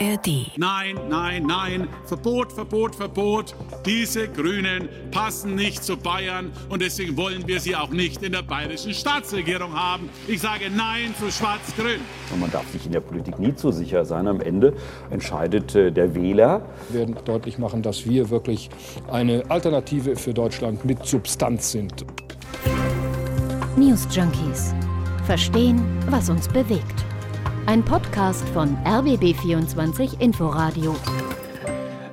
ARD. Nein, nein, nein. Verbot, Verbot, Verbot. Diese Grünen passen nicht zu Bayern und deswegen wollen wir sie auch nicht in der bayerischen Staatsregierung haben. Ich sage Nein zu Schwarz-Grün. Man darf sich in der Politik nie zu sicher sein. Am Ende entscheidet äh, der Wähler. Wir werden deutlich machen, dass wir wirklich eine Alternative für Deutschland mit Substanz sind. News Junkies. Verstehen, was uns bewegt. Ein Podcast von RBB24 Inforadio.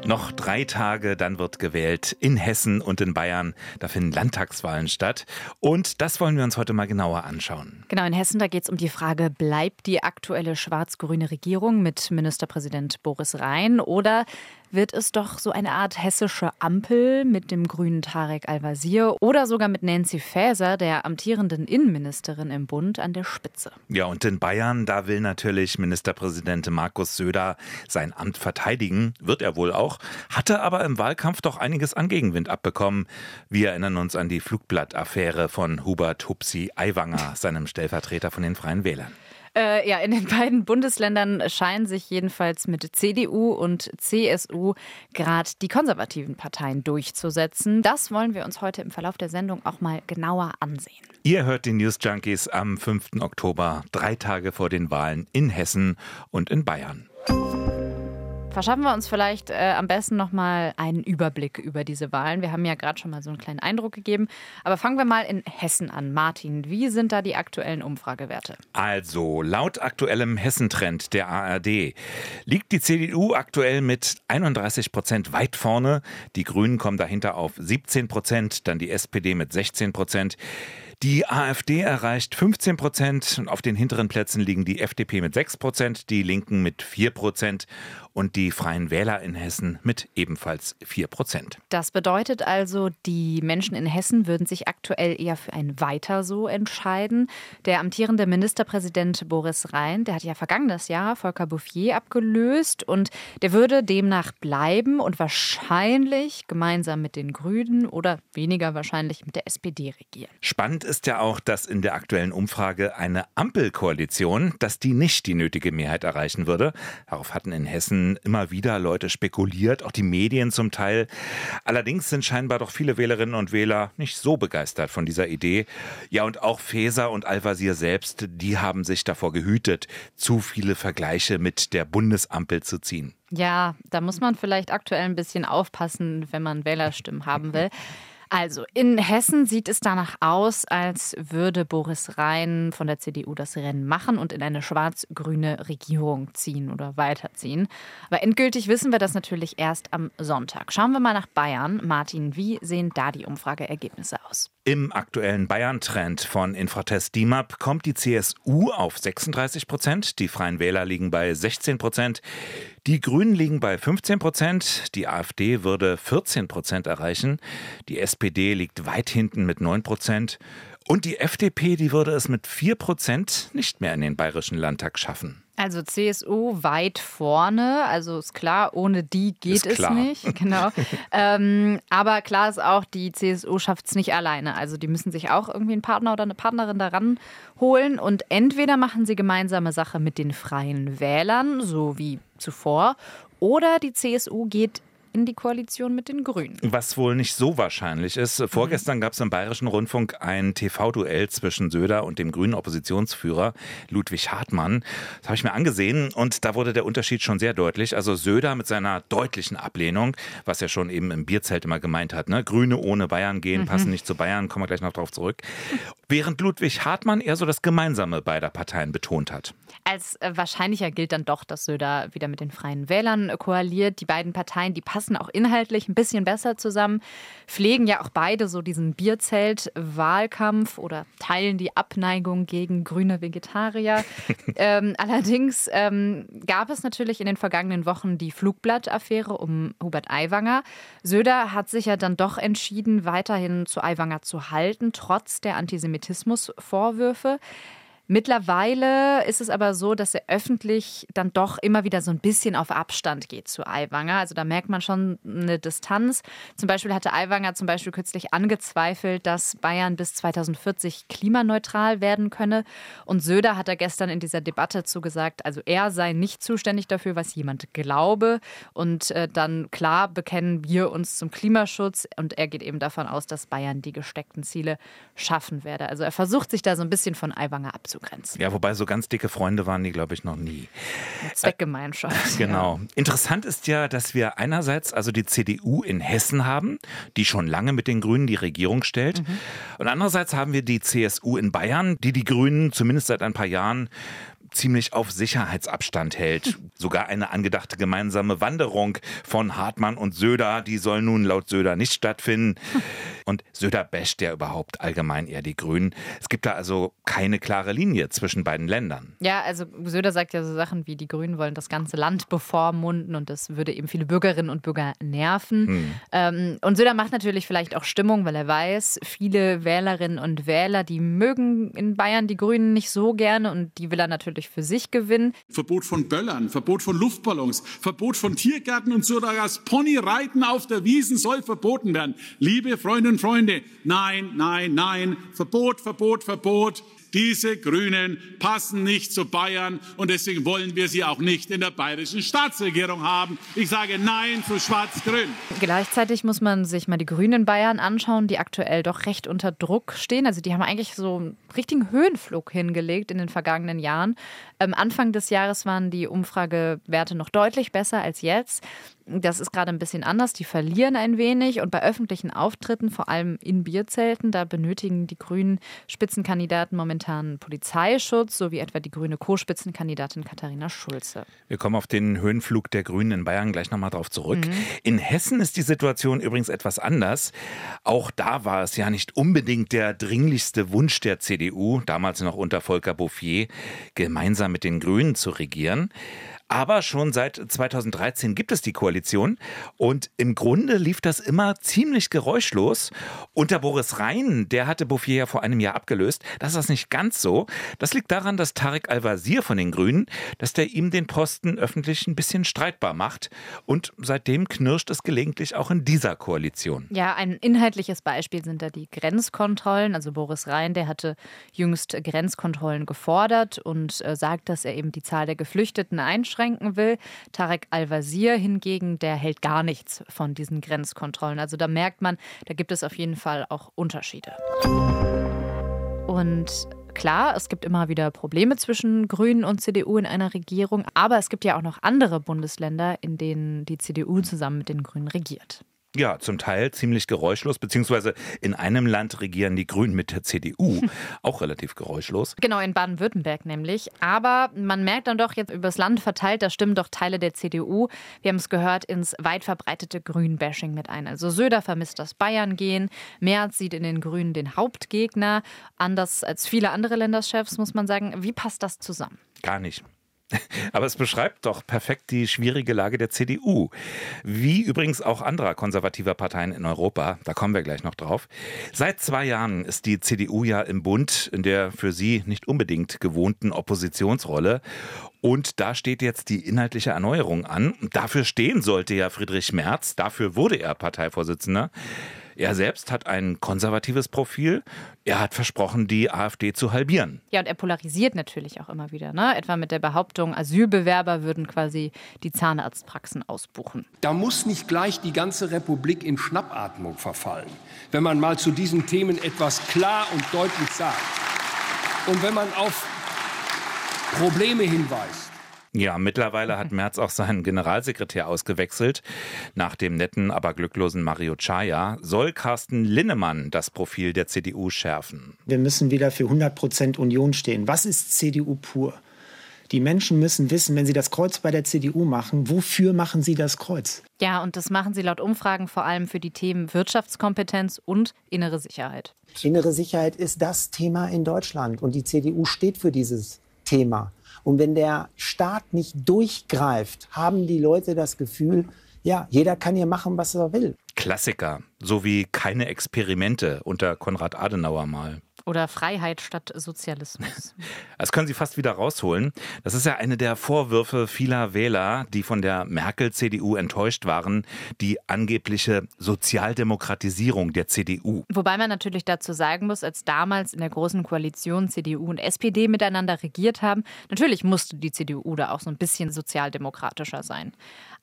Noch drei Tage, dann wird gewählt in Hessen und in Bayern. Da finden Landtagswahlen statt. Und das wollen wir uns heute mal genauer anschauen. Genau, in Hessen, da geht es um die Frage, bleibt die aktuelle schwarz-grüne Regierung mit Ministerpräsident Boris Rhein oder wird es doch so eine Art hessische Ampel mit dem grünen Tarek Al-Wazir oder sogar mit Nancy Faeser, der amtierenden Innenministerin im Bund, an der Spitze. Ja, und in Bayern, da will natürlich Ministerpräsident Markus Söder sein Amt verteidigen. Wird er wohl auch. Hatte aber im Wahlkampf doch einiges an Gegenwind abbekommen. Wir erinnern uns an die Flugblattaffäre von Hubert Hupsi Aiwanger, seinem Stellvertreter von den Freien Wählern. Äh, ja, in den beiden Bundesländern scheinen sich jedenfalls mit CDU und CSU gerade die konservativen Parteien durchzusetzen. Das wollen wir uns heute im Verlauf der Sendung auch mal genauer ansehen. Ihr hört die News Junkies am 5. Oktober, drei Tage vor den Wahlen in Hessen und in Bayern. Verschaffen wir uns vielleicht äh, am besten nochmal einen Überblick über diese Wahlen. Wir haben ja gerade schon mal so einen kleinen Eindruck gegeben. Aber fangen wir mal in Hessen an. Martin, wie sind da die aktuellen Umfragewerte? Also, laut aktuellem Hessentrend der ARD liegt die CDU aktuell mit 31 Prozent weit vorne. Die Grünen kommen dahinter auf 17 Prozent, dann die SPD mit 16 Prozent. Die AfD erreicht 15 Prozent auf den hinteren Plätzen liegen die FDP mit 6 Prozent, die Linken mit 4 Prozent und die Freien Wähler in Hessen mit ebenfalls 4 Prozent. Das bedeutet also, die Menschen in Hessen würden sich aktuell eher für ein Weiter so entscheiden. Der amtierende Ministerpräsident Boris Rhein, der hat ja vergangenes Jahr Volker Bouffier abgelöst und der würde demnach bleiben und wahrscheinlich gemeinsam mit den Grünen oder weniger wahrscheinlich mit der SPD regieren. Spannend ist ja auch, dass in der aktuellen Umfrage eine Ampelkoalition, dass die nicht die nötige Mehrheit erreichen würde. Darauf hatten in Hessen immer wieder Leute spekuliert, auch die Medien zum Teil. Allerdings sind scheinbar doch viele Wählerinnen und Wähler nicht so begeistert von dieser Idee. Ja, und auch Feser und Al-Wazir selbst, die haben sich davor gehütet, zu viele Vergleiche mit der Bundesampel zu ziehen. Ja, da muss man vielleicht aktuell ein bisschen aufpassen, wenn man Wählerstimmen haben will. Also, in Hessen sieht es danach aus, als würde Boris Rhein von der CDU das Rennen machen und in eine schwarz-grüne Regierung ziehen oder weiterziehen. Aber endgültig wissen wir das natürlich erst am Sonntag. Schauen wir mal nach Bayern. Martin, wie sehen da die Umfrageergebnisse aus? Im aktuellen Bayern-Trend von Infratest DIMAP kommt die CSU auf 36 Prozent, die Freien Wähler liegen bei 16 Prozent, die Grünen liegen bei 15 Prozent, die AfD würde 14 Prozent erreichen, die SPD liegt weit hinten mit 9 Prozent und die FDP, die würde es mit 4 Prozent nicht mehr in den Bayerischen Landtag schaffen. Also CSU weit vorne, also ist klar, ohne die geht es nicht. Genau. ähm, aber klar ist auch, die CSU schafft es nicht alleine. Also die müssen sich auch irgendwie einen Partner oder eine Partnerin daran holen. Und entweder machen sie gemeinsame Sache mit den freien Wählern, so wie zuvor, oder die CSU geht in die Koalition mit den Grünen. Was wohl nicht so wahrscheinlich ist. Vorgestern gab es im Bayerischen Rundfunk ein TV-Duell zwischen Söder und dem grünen Oppositionsführer Ludwig Hartmann. Das habe ich mir angesehen und da wurde der Unterschied schon sehr deutlich. Also Söder mit seiner deutlichen Ablehnung, was er schon eben im Bierzelt immer gemeint hat, ne? Grüne ohne Bayern gehen, mhm. passen nicht zu Bayern, kommen wir gleich noch darauf zurück. Während Ludwig Hartmann eher so das Gemeinsame beider Parteien betont hat. Als äh, wahrscheinlicher gilt dann doch, dass Söder wieder mit den Freien Wählern koaliert. Die beiden Parteien, die passen passen auch inhaltlich ein bisschen besser zusammen, pflegen ja auch beide so diesen Bierzelt-Wahlkampf oder teilen die Abneigung gegen grüne Vegetarier. ähm, allerdings ähm, gab es natürlich in den vergangenen Wochen die Flugblattaffäre um Hubert Aiwanger. Söder hat sich ja dann doch entschieden, weiterhin zu Aiwanger zu halten, trotz der Antisemitismusvorwürfe. Mittlerweile ist es aber so, dass er öffentlich dann doch immer wieder so ein bisschen auf Abstand geht zu Aiwanger. Also da merkt man schon eine Distanz. Zum Beispiel hatte Aiwanger zum Beispiel kürzlich angezweifelt, dass Bayern bis 2040 klimaneutral werden könne. Und Söder hat er gestern in dieser Debatte zugesagt, also er sei nicht zuständig dafür, was jemand glaube. Und äh, dann klar bekennen wir uns zum Klimaschutz. Und er geht eben davon aus, dass Bayern die gesteckten Ziele schaffen werde. Also er versucht sich da so ein bisschen von Aiwanger abzuhalten abzugrenzen. Ja, wobei so ganz dicke Freunde waren die, glaube ich, noch nie. Zweckgemeinschaft. Genau. Ja. Interessant ist ja, dass wir einerseits also die CDU in Hessen haben, die schon lange mit den Grünen die Regierung stellt. Mhm. Und andererseits haben wir die CSU in Bayern, die die Grünen zumindest seit ein paar Jahren ziemlich auf Sicherheitsabstand hält. Sogar eine angedachte gemeinsame Wanderung von Hartmann und Söder, die soll nun laut Söder nicht stattfinden. Und Söder basht ja überhaupt allgemein eher die Grünen. Es gibt da also keine klare Linie zwischen beiden Ländern. Ja, also Söder sagt ja so Sachen wie, die Grünen wollen das ganze Land bevormunden und das würde eben viele Bürgerinnen und Bürger nerven. Hm. Ähm, und Söder macht natürlich vielleicht auch Stimmung, weil er weiß, viele Wählerinnen und Wähler, die mögen in Bayern die Grünen nicht so gerne und die will er natürlich für sich gewinnen. Verbot von Böllern, Verbot von Luftballons, Verbot von Tiergärten und sogar das Ponyreiten auf der Wiesen soll verboten werden. Liebe Freundinnen und Freunde, nein, nein, nein, Verbot, Verbot, Verbot. Diese Grünen passen nicht zu Bayern und deswegen wollen wir sie auch nicht in der bayerischen Staatsregierung haben. Ich sage Nein zu Schwarz-Grün. Gleichzeitig muss man sich mal die Grünen Bayern anschauen, die aktuell doch recht unter Druck stehen. Also die haben eigentlich so einen richtigen Höhenflug hingelegt in den vergangenen Jahren. Ähm, Anfang des Jahres waren die Umfragewerte noch deutlich besser als jetzt. Das ist gerade ein bisschen anders. Die verlieren ein wenig und bei öffentlichen Auftritten, vor allem in Bierzelten, da benötigen die grünen Spitzenkandidaten momentan Polizeischutz, so wie etwa die grüne Co-Spitzenkandidatin Katharina Schulze. Wir kommen auf den Höhenflug der Grünen in Bayern gleich nochmal drauf zurück. Mhm. In Hessen ist die Situation übrigens etwas anders. Auch da war es ja nicht unbedingt der dringlichste Wunsch der CDU, damals noch unter Volker Bouffier, gemeinsam mit den Grünen zu regieren. Aber schon seit 2013 gibt es die Koalition und im Grunde lief das immer ziemlich geräuschlos. Unter Boris Rhein, der hatte Bouffier ja vor einem Jahr abgelöst, das ist das nicht ganz so. Das liegt daran, dass Tarek Al-Wazir von den Grünen, dass der ihm den Posten öffentlich ein bisschen streitbar macht. Und seitdem knirscht es gelegentlich auch in dieser Koalition. Ja, ein inhaltliches Beispiel sind da die Grenzkontrollen. Also Boris Rhein, der hatte jüngst Grenzkontrollen gefordert und äh, sagt, dass er eben die Zahl der Geflüchteten einschränkt einschränken will. Tarek Al-Wazir hingegen, der hält gar nichts von diesen Grenzkontrollen. Also da merkt man, da gibt es auf jeden Fall auch Unterschiede. Und Klar, es gibt immer wieder Probleme zwischen Grünen und CDU in einer Regierung, aber es gibt ja auch noch andere Bundesländer, in denen die CDU zusammen mit den Grünen regiert. Ja, zum Teil ziemlich geräuschlos, beziehungsweise in einem Land regieren die Grünen mit der CDU, auch relativ geräuschlos. Genau, in Baden-Württemberg nämlich. Aber man merkt dann doch jetzt übers Land verteilt, da stimmen doch Teile der CDU, wir haben es gehört, ins weit verbreitete Grün-Bashing mit ein. Also Söder vermisst das Bayern-Gehen, Merz sieht in den Grünen den Hauptgegner, anders als viele andere Länderchefs, muss man sagen. Wie passt das zusammen? Gar nicht. Aber es beschreibt doch perfekt die schwierige Lage der CDU. Wie übrigens auch anderer konservativer Parteien in Europa. Da kommen wir gleich noch drauf. Seit zwei Jahren ist die CDU ja im Bund in der für sie nicht unbedingt gewohnten Oppositionsrolle. Und da steht jetzt die inhaltliche Erneuerung an. Dafür stehen sollte ja Friedrich Merz. Dafür wurde er Parteivorsitzender. Er selbst hat ein konservatives Profil. Er hat versprochen, die AfD zu halbieren. Ja, und er polarisiert natürlich auch immer wieder. Ne? Etwa mit der Behauptung, Asylbewerber würden quasi die Zahnarztpraxen ausbuchen. Da muss nicht gleich die ganze Republik in Schnappatmung verfallen, wenn man mal zu diesen Themen etwas klar und deutlich sagt. Und wenn man auf Probleme hinweist. Ja, mittlerweile hat Merz auch seinen Generalsekretär ausgewechselt. Nach dem netten, aber glücklosen Mario Chaya soll Carsten Linnemann das Profil der CDU schärfen. Wir müssen wieder für 100 Prozent Union stehen. Was ist CDU pur? Die Menschen müssen wissen, wenn sie das Kreuz bei der CDU machen, wofür machen sie das Kreuz? Ja, und das machen sie laut Umfragen vor allem für die Themen Wirtschaftskompetenz und innere Sicherheit. Innere Sicherheit ist das Thema in Deutschland und die CDU steht für dieses Thema. Und wenn der Staat nicht durchgreift, haben die Leute das Gefühl, ja, jeder kann hier machen, was er will. Klassiker, so wie keine Experimente unter Konrad Adenauer mal. Oder Freiheit statt Sozialismus. Das können Sie fast wieder rausholen. Das ist ja eine der Vorwürfe vieler Wähler, die von der Merkel-CDU enttäuscht waren, die angebliche Sozialdemokratisierung der CDU. Wobei man natürlich dazu sagen muss, als damals in der Großen Koalition CDU und SPD miteinander regiert haben, natürlich musste die CDU da auch so ein bisschen sozialdemokratischer sein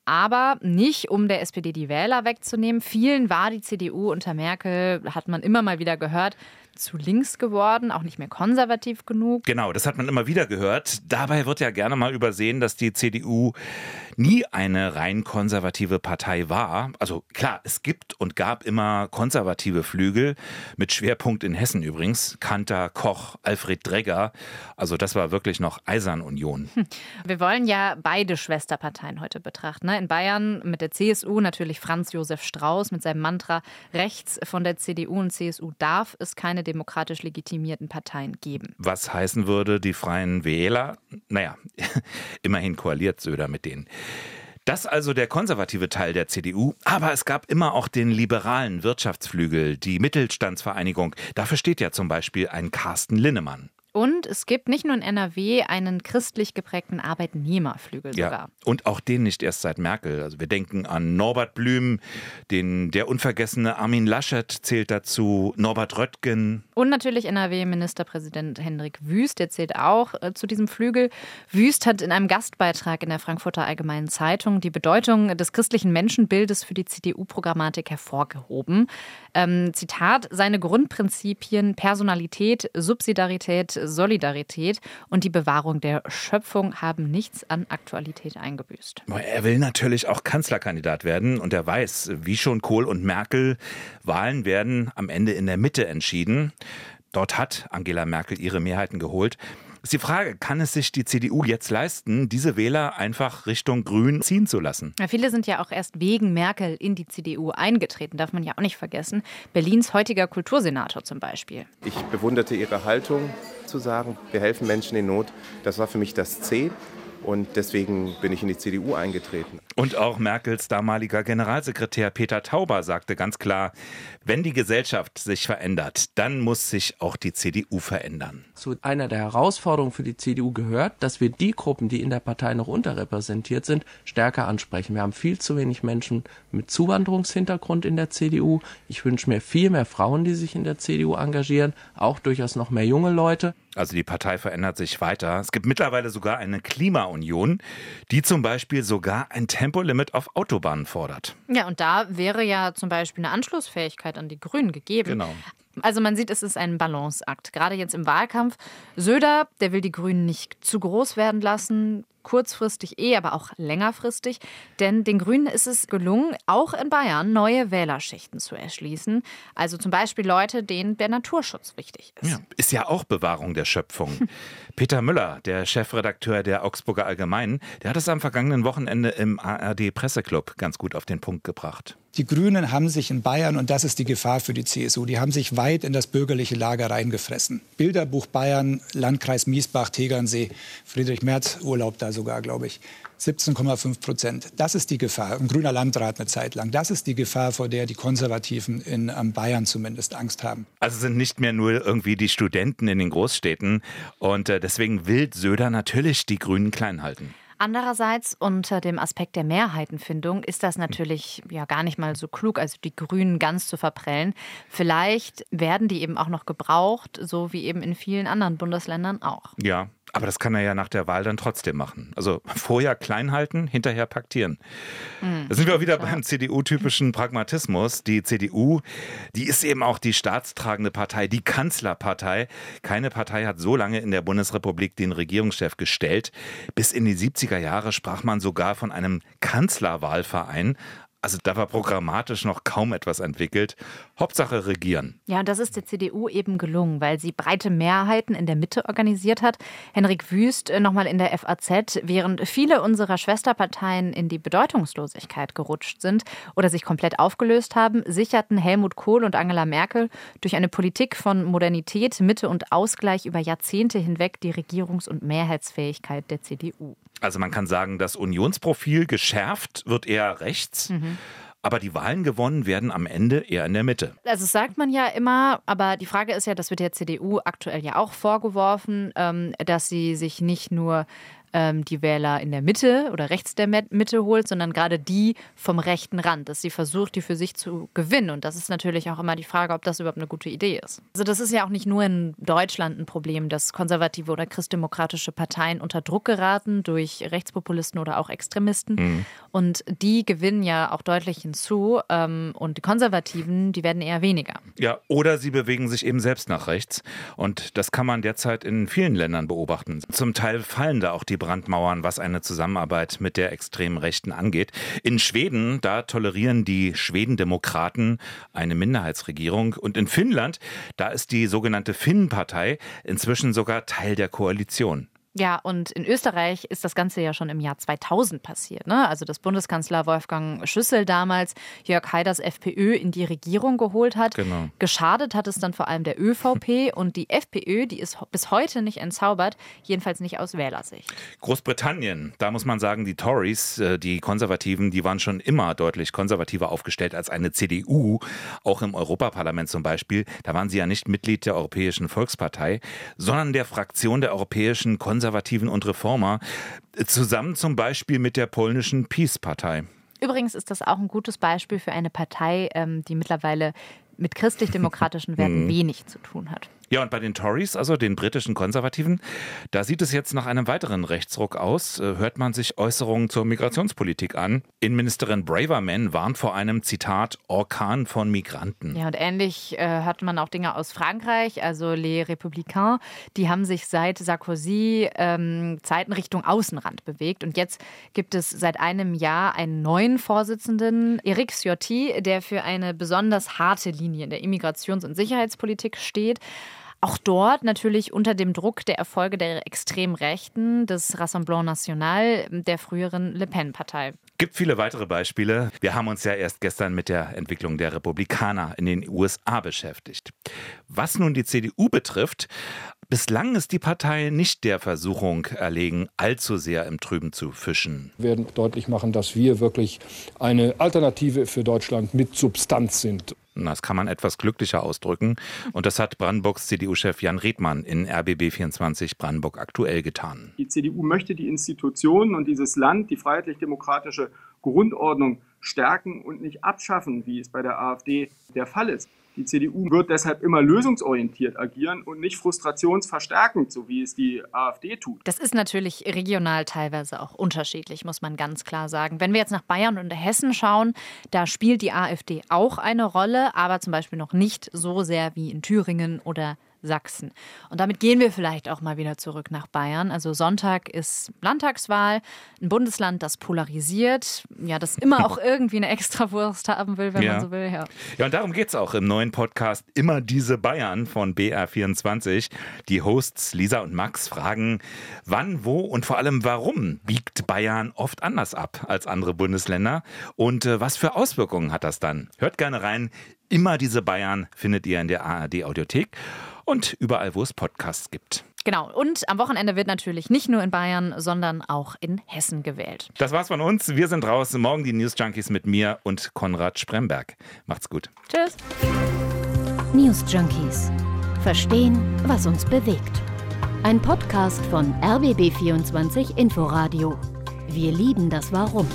aber nicht, um der SPD die Wähler wegzunehmen. Vielen war die CDU unter Merkel, hat man immer mal wieder gehört, zu links geworden, auch nicht mehr konservativ genug. Genau, das hat man immer wieder gehört. Dabei wird ja gerne mal übersehen, dass die CDU nie eine rein konservative Partei war. Also klar, es gibt und gab immer konservative Flügel, mit Schwerpunkt in Hessen übrigens. Kanter, Koch, Alfred Dregger. Also das war wirklich noch Eisernunion. Hm. Wir wollen ja beide Schwesterparteien heute betrachten. Ne? In Bayern mit der CSU natürlich Franz Josef Strauß mit seinem Mantra, rechts von der CDU und CSU darf es keine demokratisch legitimierten Parteien geben. Was heißen würde, die Freien Wähler, naja, immerhin koaliert Söder mit denen. Das also der konservative Teil der CDU, aber es gab immer auch den liberalen Wirtschaftsflügel, die Mittelstandsvereinigung. Dafür steht ja zum Beispiel ein Carsten Linnemann. Und es gibt nicht nur in NRW einen christlich geprägten Arbeitnehmerflügel ja, sogar. Und auch den nicht erst seit Merkel. Also wir denken an Norbert Blüm, den der unvergessene Armin Laschet zählt dazu, Norbert Röttgen. Und natürlich NRW-Ministerpräsident Hendrik Wüst, der zählt auch äh, zu diesem Flügel. Wüst hat in einem Gastbeitrag in der Frankfurter Allgemeinen Zeitung die Bedeutung des christlichen Menschenbildes für die CDU-Programmatik hervorgehoben. Ähm, Zitat, seine Grundprinzipien Personalität, Subsidiarität, Solidarität und die Bewahrung der Schöpfung haben nichts an Aktualität eingebüßt. Er will natürlich auch Kanzlerkandidat werden und er weiß, wie schon Kohl und Merkel, Wahlen werden am Ende in der Mitte entschieden. Dort hat Angela Merkel ihre Mehrheiten geholt. Ist die Frage, kann es sich die CDU jetzt leisten, diese Wähler einfach Richtung Grün ziehen zu lassen? Ja, viele sind ja auch erst wegen Merkel in die CDU eingetreten, darf man ja auch nicht vergessen. Berlins heutiger Kultursenator zum Beispiel. Ich bewunderte ihre Haltung zu sagen, wir helfen Menschen in Not. Das war für mich das C. Und deswegen bin ich in die CDU eingetreten. Und auch Merkels damaliger Generalsekretär Peter Tauber sagte ganz klar, wenn die Gesellschaft sich verändert, dann muss sich auch die CDU verändern. Zu einer der Herausforderungen für die CDU gehört, dass wir die Gruppen, die in der Partei noch unterrepräsentiert sind, stärker ansprechen. Wir haben viel zu wenig Menschen mit Zuwanderungshintergrund in der CDU. Ich wünsche mir viel mehr Frauen, die sich in der CDU engagieren, auch durchaus noch mehr junge Leute. Also die Partei verändert sich weiter. Es gibt mittlerweile sogar eine Klimaunion, die zum Beispiel sogar ein Tempolimit auf Autobahnen fordert. Ja, und da wäre ja zum Beispiel eine Anschlussfähigkeit an die Grünen gegeben. Genau. Also man sieht, es ist ein Balanceakt. Gerade jetzt im Wahlkampf. Söder, der will die Grünen nicht zu groß werden lassen kurzfristig eh, aber auch längerfristig. Denn den Grünen ist es gelungen, auch in Bayern neue Wählerschichten zu erschließen. Also zum Beispiel Leute, denen der Naturschutz wichtig ist. Ja, ist ja auch Bewahrung der Schöpfung. Peter Müller, der Chefredakteur der Augsburger Allgemeinen, der hat es am vergangenen Wochenende im ARD Presseclub ganz gut auf den Punkt gebracht. Die Grünen haben sich in Bayern, und das ist die Gefahr für die CSU, die haben sich weit in das bürgerliche Lager reingefressen. Bilderbuch Bayern, Landkreis Miesbach, Tegernsee, Friedrich Merz Urlaub da sogar, glaube ich. 17,5 Prozent. Das ist die Gefahr. Ein grüner Landrat eine Zeit lang. Das ist die Gefahr, vor der die Konservativen in Bayern zumindest Angst haben. Also sind nicht mehr nur irgendwie die Studenten in den Großstädten. Und äh, deswegen will Söder natürlich die Grünen klein halten. Andererseits unter dem Aspekt der Mehrheitenfindung ist das natürlich ja gar nicht mal so klug, also die Grünen ganz zu verprellen. Vielleicht werden die eben auch noch gebraucht, so wie eben in vielen anderen Bundesländern auch. Ja, aber das kann er ja nach der Wahl dann trotzdem machen. Also vorher klein halten, hinterher paktieren. Mhm. Da sind wir auch wieder beim CDU-typischen Pragmatismus. Die CDU, die ist eben auch die staatstragende Partei, die Kanzlerpartei. Keine Partei hat so lange in der Bundesrepublik den Regierungschef gestellt. Bis in die 70er Jahre sprach man sogar von einem Kanzlerwahlverein. Also da war programmatisch noch kaum etwas entwickelt. Hauptsache regieren. Ja, und das ist der CDU eben gelungen, weil sie breite Mehrheiten in der Mitte organisiert hat. Henrik Wüst äh, nochmal in der FAZ, während viele unserer Schwesterparteien in die Bedeutungslosigkeit gerutscht sind oder sich komplett aufgelöst haben, sicherten Helmut Kohl und Angela Merkel durch eine Politik von Modernität, Mitte und Ausgleich über Jahrzehnte hinweg die Regierungs- und Mehrheitsfähigkeit der CDU. Also man kann sagen, das Unionsprofil geschärft wird eher rechts. Mhm. aber die Wahlen gewonnen werden am Ende eher in der Mitte. Also das sagt man ja immer, aber die Frage ist ja, das wird der CDU aktuell ja auch vorgeworfen, ähm, dass sie sich nicht nur ähm, die Wähler in der Mitte oder rechts der Mitte holt, sondern gerade die vom rechten Rand, dass sie versucht, die für sich zu gewinnen. Und das ist natürlich auch immer die Frage, ob das überhaupt eine gute Idee ist. Also das ist ja auch nicht nur in Deutschland ein Problem, dass konservative oder christdemokratische Parteien unter Druck geraten durch Rechtspopulisten oder auch Extremisten. Mhm. Und die gewinnen ja auch deutlich hinzu. Ähm, und die Konservativen, die werden eher weniger. Ja, oder sie bewegen sich eben selbst nach rechts. Und das kann man derzeit in vielen Ländern beobachten. Zum Teil fallen da auch die Brandmauern, was eine Zusammenarbeit mit der extremen Rechten angeht. In Schweden, da tolerieren die Schwedendemokraten eine Minderheitsregierung. Und in Finnland, da ist die sogenannte Finn-Partei inzwischen sogar Teil der Koalition. Ja, und in Österreich ist das Ganze ja schon im Jahr 2000 passiert. Ne? Also, dass Bundeskanzler Wolfgang Schüssel damals Jörg Haiders FPÖ in die Regierung geholt hat. Genau. Geschadet hat es dann vor allem der ÖVP und die FPÖ, die ist bis heute nicht entzaubert, jedenfalls nicht aus Wählersicht. Großbritannien, da muss man sagen, die Tories, äh, die Konservativen, die waren schon immer deutlich konservativer aufgestellt als eine CDU. Auch im Europaparlament zum Beispiel, da waren sie ja nicht Mitglied der Europäischen Volkspartei, sondern der Fraktion der Europäischen Konservativen. Konservativen und Reformer, zusammen zum Beispiel mit der polnischen Peace-Partei. Übrigens ist das auch ein gutes Beispiel für eine Partei, ähm, die mittlerweile mit christlich-demokratischen Werten mhm. wenig zu tun hat. Ja, und bei den Tories, also den britischen Konservativen, da sieht es jetzt nach einem weiteren Rechtsruck aus. Äh, hört man sich Äußerungen zur Migrationspolitik an. Innenministerin Braverman warnt vor einem Zitat Orkan von Migranten. Ja, und ähnlich äh, hört man auch Dinge aus Frankreich, also Les Républicains. Die haben sich seit Sarkozy ähm, Zeiten Richtung Außenrand bewegt. Und jetzt gibt es seit einem Jahr einen neuen Vorsitzenden, Eric Ciotti, der für eine besonders harte Linie in der Immigrations- und Sicherheitspolitik steht. Auch dort natürlich unter dem Druck der Erfolge der extrem Rechten, des Rassemblement National, der früheren Le Pen-Partei. Gibt viele weitere Beispiele. Wir haben uns ja erst gestern mit der Entwicklung der Republikaner in den USA beschäftigt. Was nun die CDU betrifft, Bislang ist die Partei nicht der Versuchung erlegen, allzu sehr im Trüben zu fischen. Wir werden deutlich machen, dass wir wirklich eine Alternative für Deutschland mit Substanz sind. Das kann man etwas glücklicher ausdrücken. Und das hat Brandenburgs CDU-Chef Jan Redmann in RBB24 Brandenburg aktuell getan. Die CDU möchte die Institutionen und dieses Land, die freiheitlich-demokratische Grundordnung stärken und nicht abschaffen, wie es bei der AfD der Fall ist. Die CDU wird deshalb immer lösungsorientiert agieren und nicht frustrationsverstärkend, so wie es die AfD tut. Das ist natürlich regional teilweise auch unterschiedlich, muss man ganz klar sagen. Wenn wir jetzt nach Bayern und Hessen schauen, da spielt die AfD auch eine Rolle, aber zum Beispiel noch nicht so sehr wie in Thüringen oder Sachsen. Und damit gehen wir vielleicht auch mal wieder zurück nach Bayern. Also Sonntag ist Landtagswahl, ein Bundesland, das polarisiert, ja, das immer auch irgendwie eine Extrawurst haben will, wenn ja. man so will. Ja, ja und darum geht es auch im neuen Podcast Immer diese Bayern von BR24. Die Hosts Lisa und Max fragen, wann, wo und vor allem warum biegt Bayern oft anders ab als andere Bundesländer und äh, was für Auswirkungen hat das dann? Hört gerne rein. Immer diese Bayern findet ihr in der ARD Audiothek und überall, wo es Podcasts gibt. Genau. Und am Wochenende wird natürlich nicht nur in Bayern, sondern auch in Hessen gewählt. Das war's von uns. Wir sind raus. Morgen die News Junkies mit mir und Konrad Spremberg. Macht's gut. Tschüss. News Junkies. Verstehen, was uns bewegt. Ein Podcast von RBB24 Inforadio. Wir lieben das Warum.